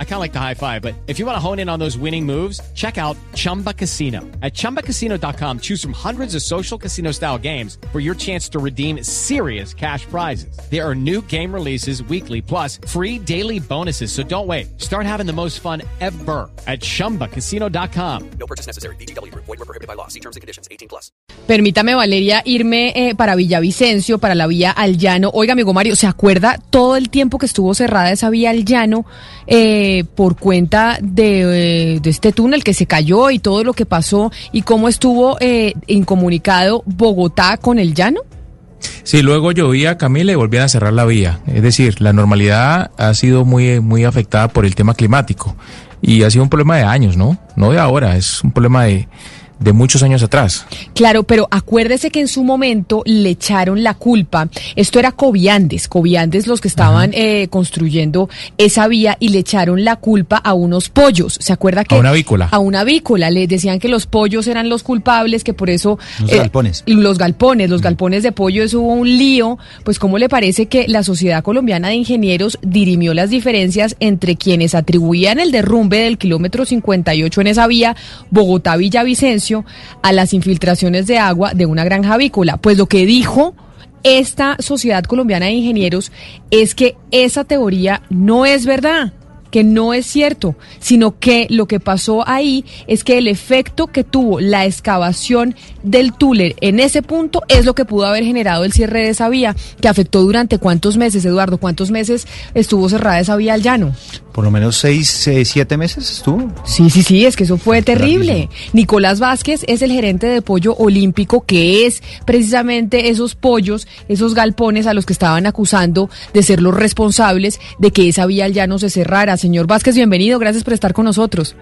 I kind of like the high five, but if you want to hone in on those winning moves, check out Chumba Casino. At ChumbaCasino.com, choose from hundreds of social casino style games for your chance to redeem serious cash prizes. There are new game releases weekly, plus free daily bonuses. So don't wait. Start having the most fun ever at ChumbaCasino.com. No purchase necessary. BGW. Void were prohibited by law. See terms and conditions. 18 plus. Permítame, Valeria, irme eh, para Villavicencio, para la vía al llano. Oiga, amigo Mario, ¿se acuerda todo el tiempo que estuvo cerrada esa vía al llano eh, por cuenta de, eh, de, este túnel que se cayó y todo lo que pasó y cómo estuvo eh, incomunicado Bogotá con el llano? Sí, luego llovía, Camila, y volvían a cerrar la vía. Es decir, la normalidad ha sido muy, muy afectada por el tema climático. Y ha sido un problema de años, ¿no? No de ahora, es un problema de, de muchos años atrás. Claro, pero acuérdese que en su momento le echaron la culpa. Esto era Coviandes, Coviandes los que estaban eh, construyendo esa vía y le echaron la culpa a unos pollos. ¿Se acuerda que? A una avícola. A una avícola. Le decían que los pollos eran los culpables, que por eso. Los eh, galpones. Los galpones, los galpones de pollo, eso hubo un lío. Pues, ¿cómo le parece que la Sociedad Colombiana de Ingenieros dirimió las diferencias entre quienes atribuían el derrumbe del kilómetro 58 en esa vía, Bogotá-Villavicencio? A las infiltraciones de agua de una granja avícola. Pues lo que dijo esta Sociedad Colombiana de Ingenieros es que esa teoría no es verdad que no es cierto, sino que lo que pasó ahí es que el efecto que tuvo la excavación del túnel en ese punto es lo que pudo haber generado el cierre de esa vía, que afectó durante cuántos meses, Eduardo, cuántos meses estuvo cerrada esa vía al llano por lo menos seis, siete meses estuvo. Sí, sí, sí, es que eso fue terrible. Nicolás Vázquez es el gerente de pollo olímpico, que es precisamente esos pollos, esos galpones a los que estaban acusando de ser los responsables de que esa vía ya no se cerrara. Señor Vázquez, bienvenido, gracias por estar con nosotros.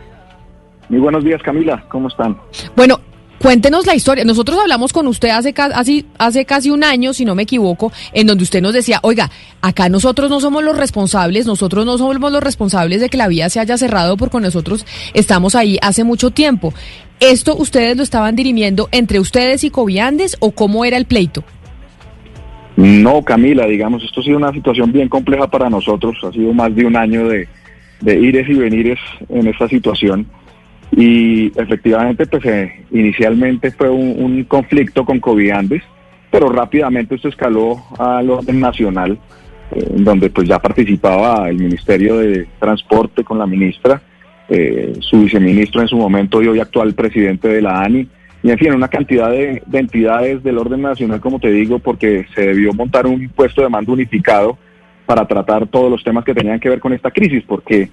Muy buenos días, Camila, ¿cómo están? Bueno, Cuéntenos la historia. Nosotros hablamos con usted hace, hace, hace casi un año, si no me equivoco, en donde usted nos decía, oiga, acá nosotros no somos los responsables, nosotros no somos los responsables de que la vía se haya cerrado porque nosotros estamos ahí hace mucho tiempo. ¿Esto ustedes lo estaban dirimiendo entre ustedes y Coviandes o cómo era el pleito? No, Camila, digamos, esto ha sido una situación bien compleja para nosotros. Ha sido más de un año de, de ires y venires en esta situación y efectivamente, pues eh, inicialmente fue un, conflicto con Coviandes, pero rápidamente esto escaló al orden nacional, eh, donde pues ya participaba el Ministerio de Transporte con la ministra, eh, su viceministro en su momento y hoy actual presidente de la ANI, y en fin, una cantidad de, de, entidades del orden nacional, como te digo, porque se debió montar un puesto de mando unificado para tratar todos los temas que tenían que ver con esta crisis, porque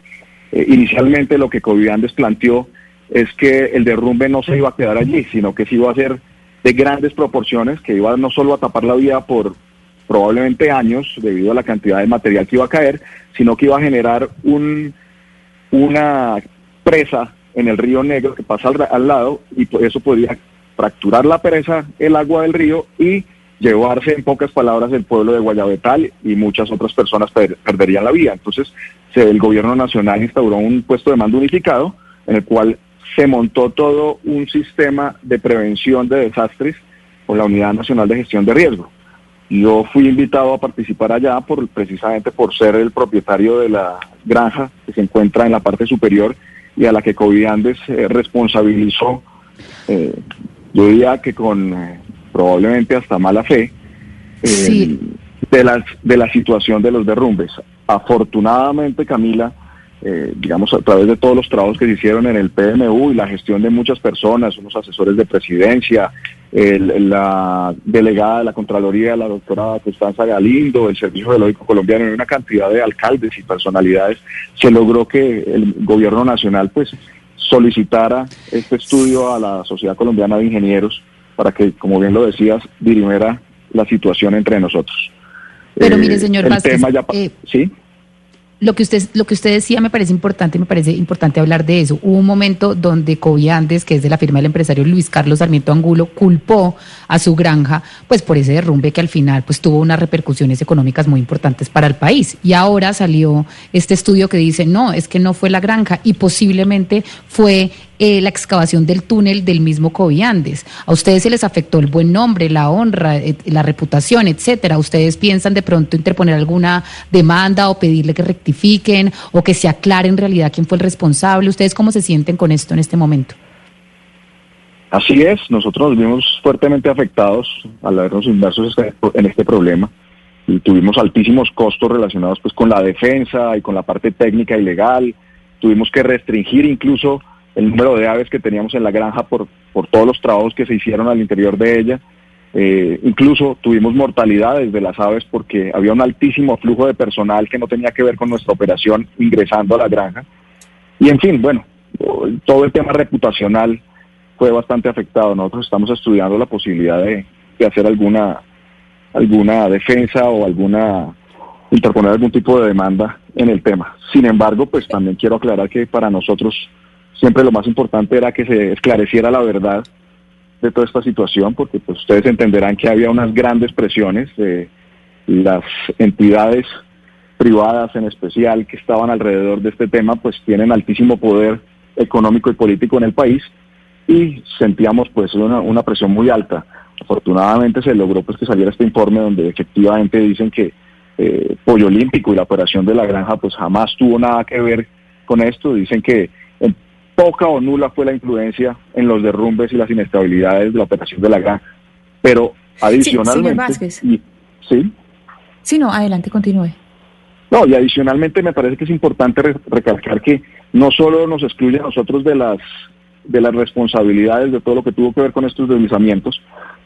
inicialmente lo que Coviandes planteó es que el derrumbe no se iba a quedar allí, sino que se iba a ser de grandes proporciones, que iba no solo a tapar la vía por probablemente años debido a la cantidad de material que iba a caer, sino que iba a generar un, una presa en el río Negro que pasa al, lado y eso podría fracturar la presa, el agua del río y llevarse en pocas palabras el pueblo de Guayabetal y muchas otras personas perderían la vía. Entonces el gobierno nacional instauró un puesto de mando unificado en el cual se montó todo un sistema de prevención de desastres por la Unidad Nacional de Gestión de Riesgo. Yo fui invitado a participar allá por, precisamente por ser el propietario de la granja que se encuentra en la parte superior y a la que Coviandes eh, responsabilizó, eh, yo diría que con eh, probablemente hasta mala fe, de, las, de la situación de los derrumbes. Afortunadamente, Camila, eh, digamos, a través de todos los trabajos que se hicieron en el PMU y la gestión de muchas personas, unos asesores de presidencia, la delegada de la Contraloría, la doctora Constanza Galindo, el Servicio Geológico Colombiano, y una cantidad de alcaldes y personalidades, se logró que el gobierno nacional pues solicitara este estudio a la Sociedad Colombiana de Ingenieros para que, como bien lo decías, dirimiera la situación entre nosotros. Pero mire, eh, señor Vázquez, eh, ¿sí? Lo que usted lo que decía me parece importante, me parece importante hablar de eso. Hubo un momento donde Coviandes, que es de la firma del empresario Luis Carlos Sarmiento Angulo, culpó a su granja pues por ese derrumbe que al final pues tuvo unas repercusiones económicas muy importantes para el país. Y ahora salió este estudio que dice, "No, es que no fue la granja y posiblemente fue eh, la excavación del túnel del mismo Coviandes. A ustedes se les afectó el buen nombre, la honra, eh, la reputación, etcétera. ¿Ustedes piensan de pronto interponer alguna demanda o pedirle que rectifiquen o que se aclare en realidad quién fue el responsable? ¿Ustedes cómo se sienten con esto en este momento? Así es, nosotros nos vimos fuertemente afectados al habernos inmersos este, en este problema y tuvimos altísimos costos relacionados pues con la defensa y con la parte técnica y legal. Tuvimos que restringir incluso el número de aves que teníamos en la granja por, por todos los trabajos que se hicieron al interior de ella. Eh, incluso tuvimos mortalidades de las aves porque había un altísimo flujo de personal que no tenía que ver con nuestra operación ingresando a la granja. Y en fin, bueno, todo el tema reputacional fue bastante afectado. Nosotros estamos estudiando la posibilidad de, hacer alguna alguna defensa o alguna interponer algún tipo de demanda en el tema. Sin embargo, pues también quiero aclarar que para nosotros siempre lo más importante era que se esclareciera la verdad de toda esta situación, porque pues ustedes entenderán que había unas grandes presiones, de las entidades privadas en especial que estaban alrededor de este tema, pues tienen altísimo poder económico y político en el país y sentíamos pues una, presión muy alta. Afortunadamente se logró pues que saliera este informe donde efectivamente dicen que eh, Pollo Olímpico y la operación de la granja pues jamás tuvo nada que ver con esto. Dicen que poca o nula fue la influencia en los derrumbes y las inestabilidades de la operación de la granja. Pero adicionalmente... Sí, ¿sí? sí, no, adelante, continúe. No, y adicionalmente me parece que es importante recalcar que no solo nos excluye a nosotros de las de las responsabilidades de todo lo que tuvo que ver con estos deslizamientos,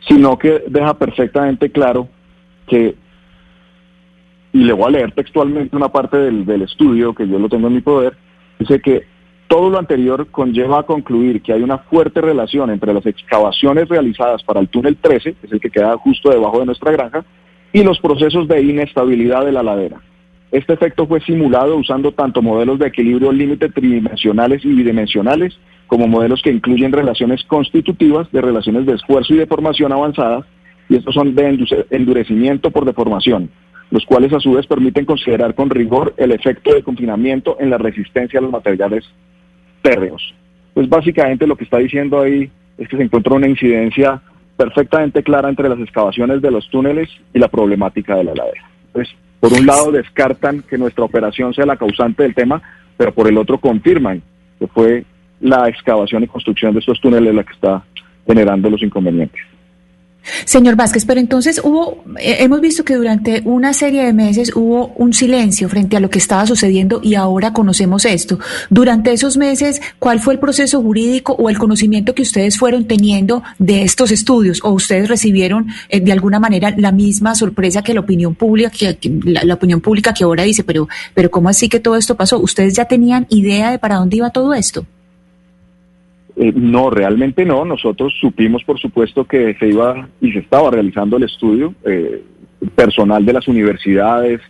sino que deja perfectamente claro que, y le voy a leer textualmente una parte del, del estudio que yo lo tengo en mi poder, dice que todo lo anterior conlleva a concluir que hay una fuerte relación entre las excavaciones realizadas para el túnel 13, que es el que queda justo debajo de nuestra granja, y los procesos de inestabilidad de la ladera. Este efecto fue simulado usando tanto modelos de equilibrio límite tridimensionales y bidimensionales como modelos que incluyen relaciones constitutivas de relaciones de esfuerzo y deformación avanzadas, y estos son de endurecimiento por deformación, los cuales a su vez permiten considerar con rigor el efecto de confinamiento en la resistencia a los materiales térreos. Pues básicamente lo que está diciendo ahí es que se encuentra una incidencia perfectamente clara entre las excavaciones de los túneles y la problemática de la ladera. Pues por un lado descartan que nuestra operación sea la causante del tema, pero por el otro confirman que fue la excavación y construcción de estos túneles la que está generando los inconvenientes. Señor Vázquez, pero entonces hubo, eh, hemos visto que durante una serie de meses hubo un silencio frente a lo que estaba sucediendo y ahora conocemos esto. Durante esos meses, ¿cuál fue el proceso jurídico o el conocimiento que ustedes fueron teniendo de estos estudios? ¿O ustedes recibieron eh, de alguna manera la misma sorpresa que la opinión pública, que, la, opinión pública que ahora dice, pero, pero ¿cómo así que todo esto pasó? ¿Ustedes ya tenían idea de para dónde iba todo esto? Eh, no, realmente no. Nosotros supimos, por supuesto, que se iba y se estaba realizando el estudio. Eh, personal de las universidades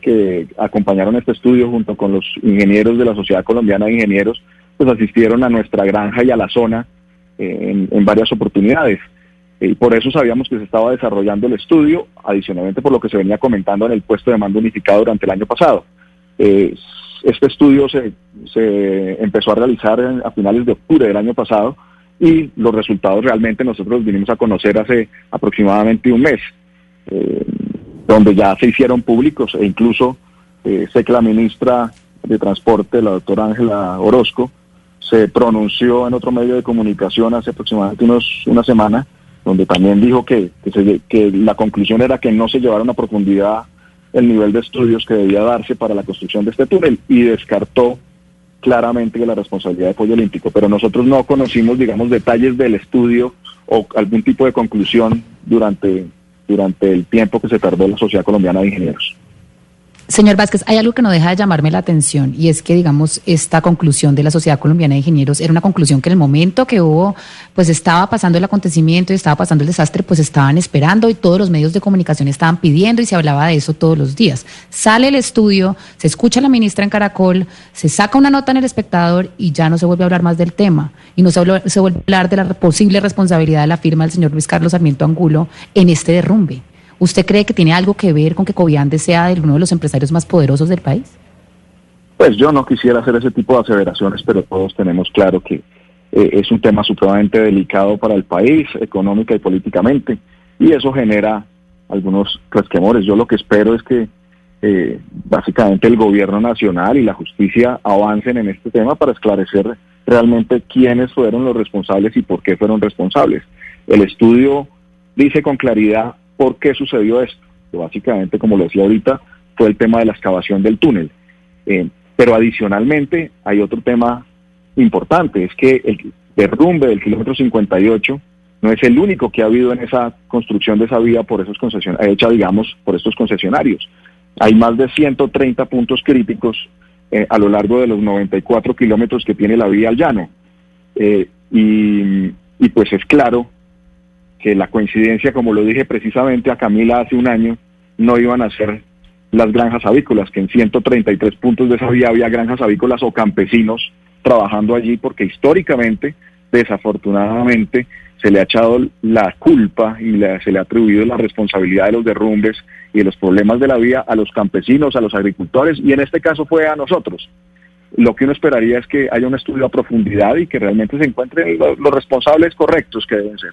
que acompañaron este estudio junto con los ingenieros de la Sociedad Colombiana de Ingenieros, pues asistieron a nuestra granja y a la zona eh, en, varias oportunidades. Y por eso sabíamos que se estaba desarrollando el estudio, adicionalmente por lo que se venía comentando en el puesto de mando unificado durante el año pasado. Este estudio se, se empezó a realizar a finales de octubre del año pasado y los resultados realmente nosotros vinimos a conocer hace aproximadamente un mes, eh, donde ya se hicieron públicos e incluso eh, sé que la ministra de Transporte, la doctora Ángela Orozco, se pronunció en otro medio de comunicación hace aproximadamente unos, una semana, donde también dijo que, que, que la conclusión era que no se llevaron a profundidad el nivel de estudios que debía darse para la construcción de este túnel y descartó claramente la responsabilidad de Pollo Olímpico, pero nosotros no conocimos, digamos, detalles del estudio o algún tipo de conclusión durante, durante el tiempo que se tardó la Sociedad Colombiana de Ingenieros. Señor Vázquez, hay algo que no deja de llamarme la atención y es que, digamos, esta conclusión de la Sociedad Colombiana de Ingenieros era una conclusión que en el momento que hubo, pues estaba pasando el acontecimiento y estaba pasando el desastre, pues estaban esperando y todos los medios de comunicación estaban pidiendo y se hablaba de eso todos los días. Sale el estudio, se escucha a la ministra en Caracol, se saca una nota en el espectador y ya no se vuelve a hablar más del tema y no se vuelve, a hablar de la posible responsabilidad de la firma del señor Luis Carlos Sarmiento Angulo en este derrumbe. ¿Usted cree que tiene algo que ver con que Coviandes sea uno de los empresarios más poderosos del país? Pues yo no quisiera hacer ese tipo de aseveraciones, pero todos tenemos claro que eh, es un tema supremamente delicado para el país, económica y políticamente, y eso genera algunos resquemores. Yo lo que espero es que eh, básicamente el gobierno nacional y la justicia avancen en este tema para esclarecer realmente quiénes fueron los responsables y por qué fueron responsables. El estudio dice con claridad por qué sucedió esto, básicamente, como lo decía ahorita, fue el tema de la excavación del túnel. Eh, pero adicionalmente hay otro tema importante, es que el derrumbe del kilómetro 58 no es el único que ha habido en esa construcción de esa vía por esos concesionarios, hecha digamos por estos concesionarios. Hay más de 130 puntos críticos eh, a lo largo de los 94 kilómetros que tiene la vía al llano. Eh, y pues es claro que la coincidencia, como lo dije precisamente a Camila hace un año, no iban a ser las granjas avícolas, que en 133 puntos de esa vía había granjas avícolas o campesinos trabajando allí, porque históricamente, desafortunadamente, se le ha echado la culpa y se le ha atribuido la responsabilidad de los derrumbes y de los problemas de la vía a los campesinos, a los agricultores, y en este caso fue a nosotros. Lo que uno esperaría es que haya un estudio a profundidad y que realmente se encuentren los responsables correctos que deben ser.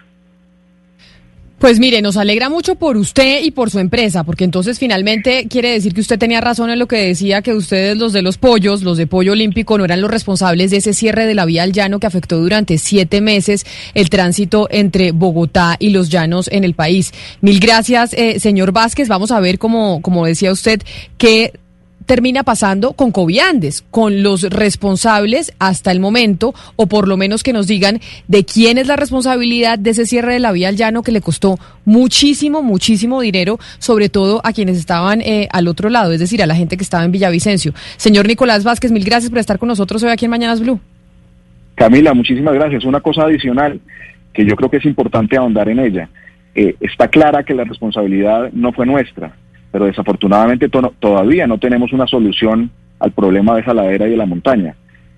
Pues mire, nos alegra mucho por usted y por su empresa, porque entonces finalmente quiere decir que usted tenía razón en lo que decía que ustedes, los de los pollos, los de Pollo Olímpico, no eran los responsables de ese cierre de la vía al llano que afectó durante siete meses el tránsito entre Bogotá y los llanos en el país. Mil gracias, eh, señor Vázquez. Vamos a ver, como, como decía usted, qué termina pasando con Coviandes, con los responsables hasta el momento, o por lo menos que nos digan de quién es la responsabilidad de ese cierre de la vía al llano que le costó muchísimo, muchísimo dinero, sobre todo a quienes estaban eh, al otro lado, es decir, a la gente que estaba en Villavicencio. Señor Nicolás Vázquez, mil gracias por estar con nosotros hoy aquí en Mañanas Blue. Camila, muchísimas gracias. Una cosa adicional que yo creo que es importante ahondar en ella. Eh, está clara que la responsabilidad no fue nuestra pero desafortunadamente todavía no tenemos una solución al problema de esa ladera y de la montaña.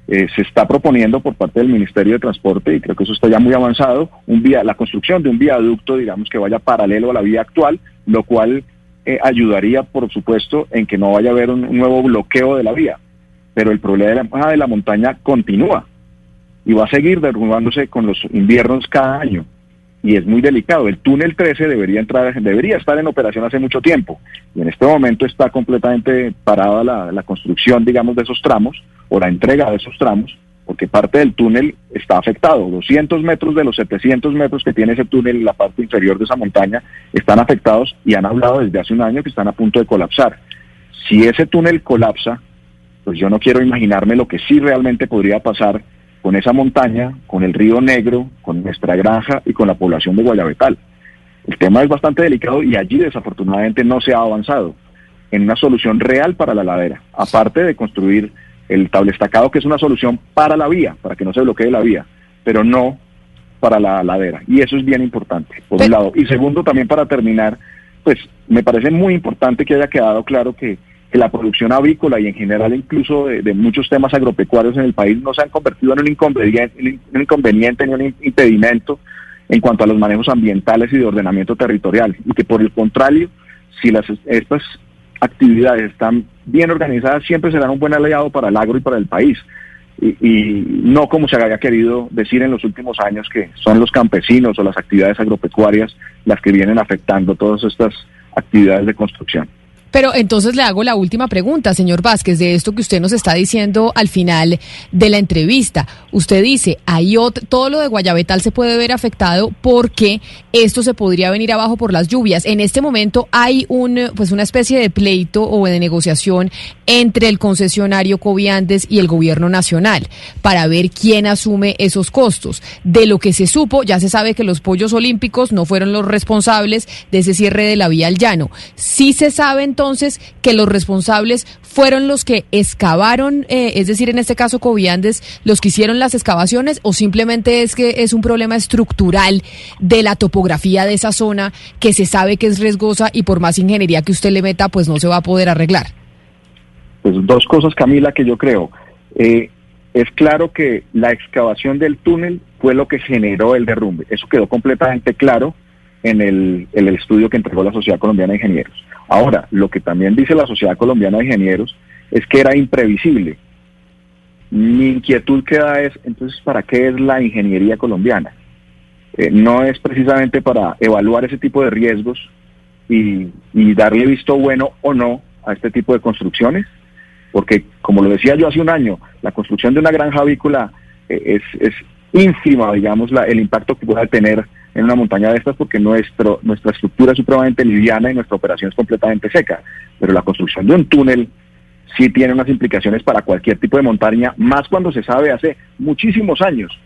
Eh, se está proponiendo por parte del Ministerio de Transporte, y creo que eso está ya muy avanzado, un vía, la construcción de un viaducto, digamos, que vaya paralelo a la vía actual, lo cual eh, ayudaría, por supuesto, en que no vaya a haber un, nuevo bloqueo de la vía. Pero el problema de la, de la montaña continúa y va a seguir derrumbándose con los inviernos cada año y es muy delicado. El túnel 13 debería entrar, debería estar en operación hace mucho tiempo y en este momento está completamente parada la, construcción, digamos, de esos tramos o la entrega de esos tramos, porque parte del túnel está afectado. 200 metros de los 700 metros que tiene ese túnel en la parte inferior de esa montaña están afectados y han hablado desde hace un año que están a punto de colapsar. Si ese túnel colapsa, pues yo no quiero imaginarme lo que sí realmente podría pasar con esa montaña, con el río Negro, con nuestra granja y con la población de Guayabetal. El tema es bastante delicado y allí desafortunadamente no se ha avanzado en una solución real para la ladera, aparte de construir el tablestacado, que es una solución para la vía, para que no se bloquee la vía, pero no para la ladera. Y eso es bien importante, por un lado. Y segundo, también para terminar, pues me parece muy importante que haya quedado claro que que la producción avícola y en general incluso de, muchos temas agropecuarios en el país no se han convertido en un inconveniente, un inconveniente ni un impedimento en cuanto a los manejos ambientales y de ordenamiento territorial. Y que por el contrario, si las, estas actividades están bien organizadas, siempre serán un buen aliado para el agro y para el país. Y, y, no como se había querido decir en los últimos años que son los campesinos o las actividades agropecuarias las que vienen afectando todas estas actividades de construcción. Pero entonces le hago la última pregunta, señor Vázquez, de esto que usted nos está diciendo al final de la entrevista. Usted dice, hay todo lo de Guayabetal se puede ver afectado porque esto se podría venir abajo por las lluvias. En este momento hay un, pues una especie de pleito o de negociación entre el concesionario Coviandes y el gobierno nacional para ver quién asume esos costos. De lo que se supo, ya se sabe que los pollos olímpicos no fueron los responsables de ese cierre de la vía al llano. Sí se sabe entonces que los responsables fueron los que excavaron, eh, es decir, en este caso Coviandes, los que hicieron las excavaciones o simplemente es que es un problema estructural de la topografía de esa zona que se sabe que es riesgosa y por más ingeniería que usted le meta, pues no se va a poder arreglar? Pues dos cosas, Camila, que yo creo. Eh, es claro que la excavación del túnel fue lo que generó el derrumbe. Eso quedó completamente claro en el, en el estudio que entregó la Sociedad Colombiana de Ingenieros. Ahora, lo que también dice la Sociedad Colombiana de Ingenieros es que era imprevisible. mi inquietud queda es, entonces, ¿para qué es la ingeniería colombiana? Eh, no es precisamente para evaluar ese tipo de riesgos y, darle visto bueno o no a este tipo de construcciones, porque como lo decía yo hace un año, la construcción de una granja avícola eh, es, es ínfima, digamos, la, el impacto que pueda tener en una montaña de estas, porque nuestro, nuestra estructura es supremamente liviana y nuestra operación es completamente seca. Pero la construcción de un túnel sí tiene unas implicaciones para cualquier tipo de montaña, más cuando se sabe hace muchísimos años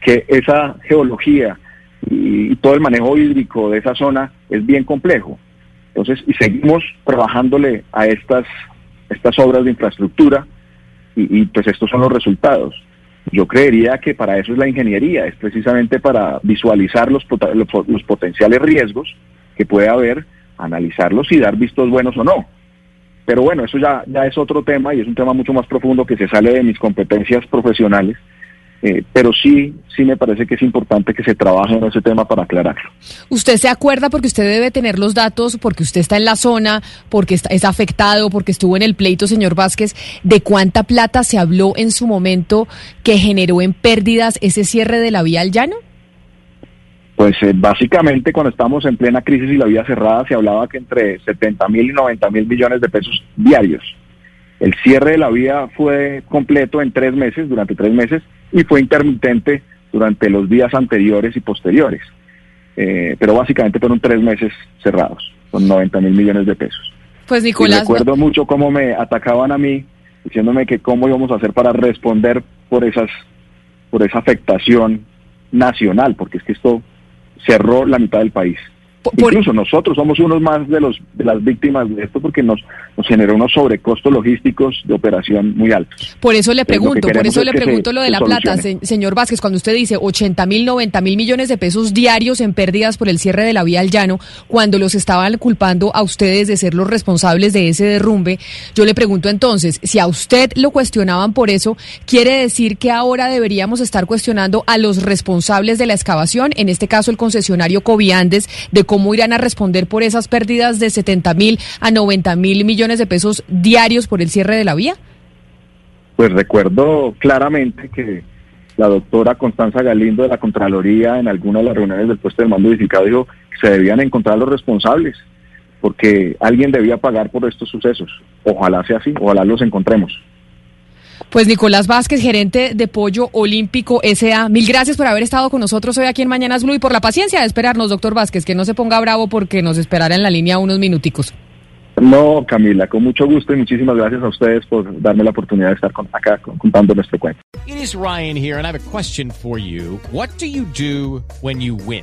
que esa geología y, todo el manejo hídrico de esa zona es bien complejo. Entonces, y seguimos trabajándole a estas, estas obras de infraestructura y pues estos son los resultados. Yo creería que para eso es la ingeniería, es precisamente para visualizar los, los, potenciales riesgos que puede haber, analizarlos y dar vistos buenos o no. Pero bueno, eso ya es otro tema y es un tema mucho más profundo que se sale de mis competencias profesionales. Eh, pero sí, sí me parece que es importante que se trabaje en ese tema para aclararlo. ¿Usted se acuerda porque usted debe tener los datos, porque usted está en la zona, porque está, es afectado, porque estuvo en el pleito, señor Vázquez, de cuánta plata se habló en su momento que generó en pérdidas ese cierre de la vía al llano? Pues eh, básicamente cuando estamos en plena crisis y la vía cerrada se hablaba que entre 70 mil y 90 mil millones de pesos diarios. El cierre de la vía fue completo en tres meses, durante tres meses, y fue intermitente durante los días anteriores y posteriores. Eh, pero básicamente fueron tres meses cerrados, con 90 mil millones de pesos. Pues Y Nicolás, recuerdo mucho cómo me atacaban a mí, diciéndome que cómo íbamos a hacer para responder por esas, por esa afectación nacional, porque es que esto cerró la mitad del país. Por- Incluso nosotros somos unos más de los de las víctimas de esto porque nos, nos generó unos sobrecostos logísticos de operación muy altos. Por eso le pregunto, por eso es le se- pregunto lo de la plata, se- señor Vázquez, cuando usted dice 80 mil, 90 mil millones de pesos diarios en pérdidas por el cierre de la vía al llano, cuando los estaban culpando a ustedes de ser los responsables de ese derrumbe, yo le pregunto entonces, si a usted lo cuestionaban por eso, ¿quiere decir que ahora deberíamos estar cuestionando a los responsables de la excavación, en este caso el concesionario Coviandes, de cómo irán a responder por esas pérdidas de 70 mil a 90 mil millones de pesos diarios por el cierre de la vía? Pues recuerdo claramente que la doctora Constanza Galindo de la Contraloría en alguna de las reuniones del puesto de mando edificado dijo que se debían encontrar los responsables porque alguien debía pagar por estos sucesos. Ojalá sea así, ojalá los encontremos. Pues Nicolás Vázquez, gerente de Pollo Olímpico SA, mil gracias por haber estado con nosotros hoy aquí en Mañanas Blue y por la paciencia de esperarnos, doctor Vázquez, que no se ponga bravo porque nos esperara en la línea unos minuticos. No, Camila, con mucho gusto y muchísimas gracias a ustedes por darme la oportunidad de estar con- acá con- contando nuestro cuento. It is Ryan here, and I have a question for you. What do you do when you win?